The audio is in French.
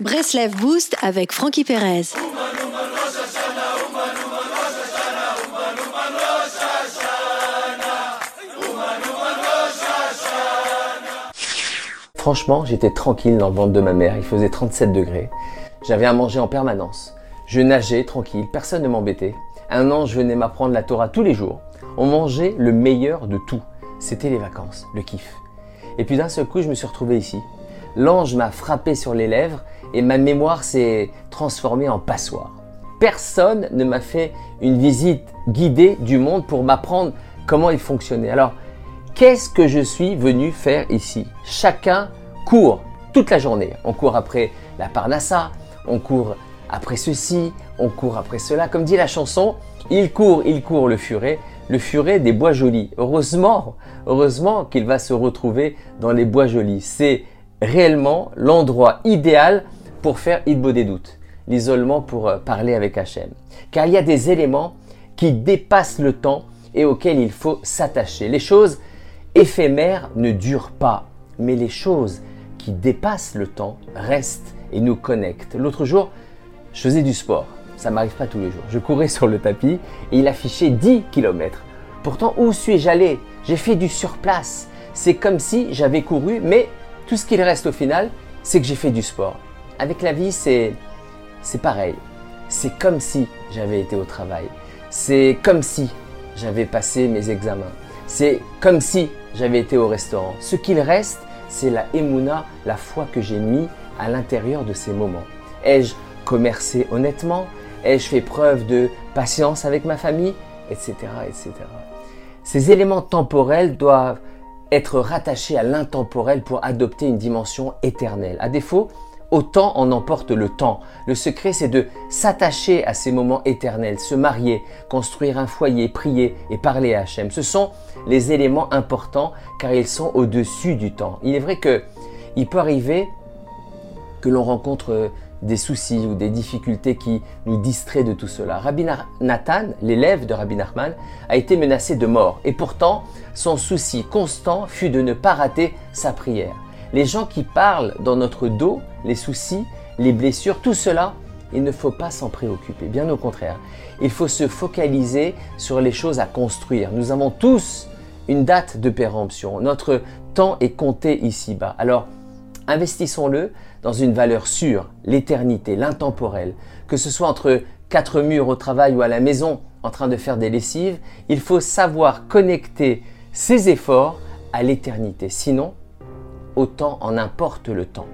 Breslev Boost avec Frankie Perez. Franchement, j'étais tranquille dans le ventre de ma mère, il faisait 37 degrés. J'avais à manger en permanence. Je nageais tranquille, personne ne m'embêtait. Un an, je venais m'apprendre la Torah tous les jours. On mangeait le meilleur de tout. C'était les vacances, le kiff. Et puis d'un seul coup, je me suis retrouvé ici. L'ange m'a frappé sur les lèvres et ma mémoire s'est transformée en passoire. Personne ne m'a fait une visite guidée du monde pour m'apprendre comment il fonctionnait. Alors, Qu'est-ce que je suis venu faire ici? Chacun court toute la journée. On court après la Parnassa, on court après ceci, on court après cela. Comme dit la chanson, il court, il court le furet, le furet des bois jolis. Heureusement, heureusement qu'il va se retrouver dans les bois jolis. C'est réellement l'endroit idéal pour faire Idbo des doutes, l'isolement pour euh, parler avec Hachem. Car il y a des éléments qui dépassent le temps et auxquels il faut s'attacher. Les choses éphémères ne durent pas, mais les choses qui dépassent le temps restent et nous connectent. L'autre jour, je faisais du sport. Ça m'arrive pas tous les jours. Je courais sur le tapis et il affichait 10 km. Pourtant, où suis-je allé? J'ai fait du surplace. C'est comme si j'avais couru, mais tout ce qu'il reste au final, c'est que j'ai fait du sport. Avec la vie, c'est c'est pareil. C'est comme si j'avais été au travail. C'est comme si j'avais passé mes examens. C'est comme si j'avais été au restaurant. Ce qu'il reste, c'est la émouna, la foi que j'ai mis à l'intérieur de ces moments. Ai-je commercé honnêtement? Ai-je fait preuve de patience avec ma famille? Etc. etc. Ces éléments temporels doivent être rattachés à l'intemporel pour adopter une dimension éternelle. À défaut, autant en emporte le temps. Le secret, c'est de s'attacher à ces moments éternels, se marier, construire un foyer, prier et parler à Hachem. Ce sont les éléments importants car ils sont au-dessus du temps. Il est vrai que il peut arriver que l'on rencontre des soucis ou des difficultés qui nous distraient de tout cela. Rabbi Nathan, l'élève de Rabbi Nachman, a été menacé de mort et pourtant son souci constant fut de ne pas rater sa prière. Les gens qui parlent dans notre dos, les soucis, les blessures, tout cela, il ne faut pas s'en préoccuper. Bien au contraire, il faut se focaliser sur les choses à construire. Nous avons tous une date de péremption. Notre temps est compté ici-bas. Alors, investissons-le dans une valeur sûre, l'éternité, l'intemporel. Que ce soit entre quatre murs au travail ou à la maison en train de faire des lessives, il faut savoir connecter ses efforts à l'éternité. Sinon, autant en importe le temps.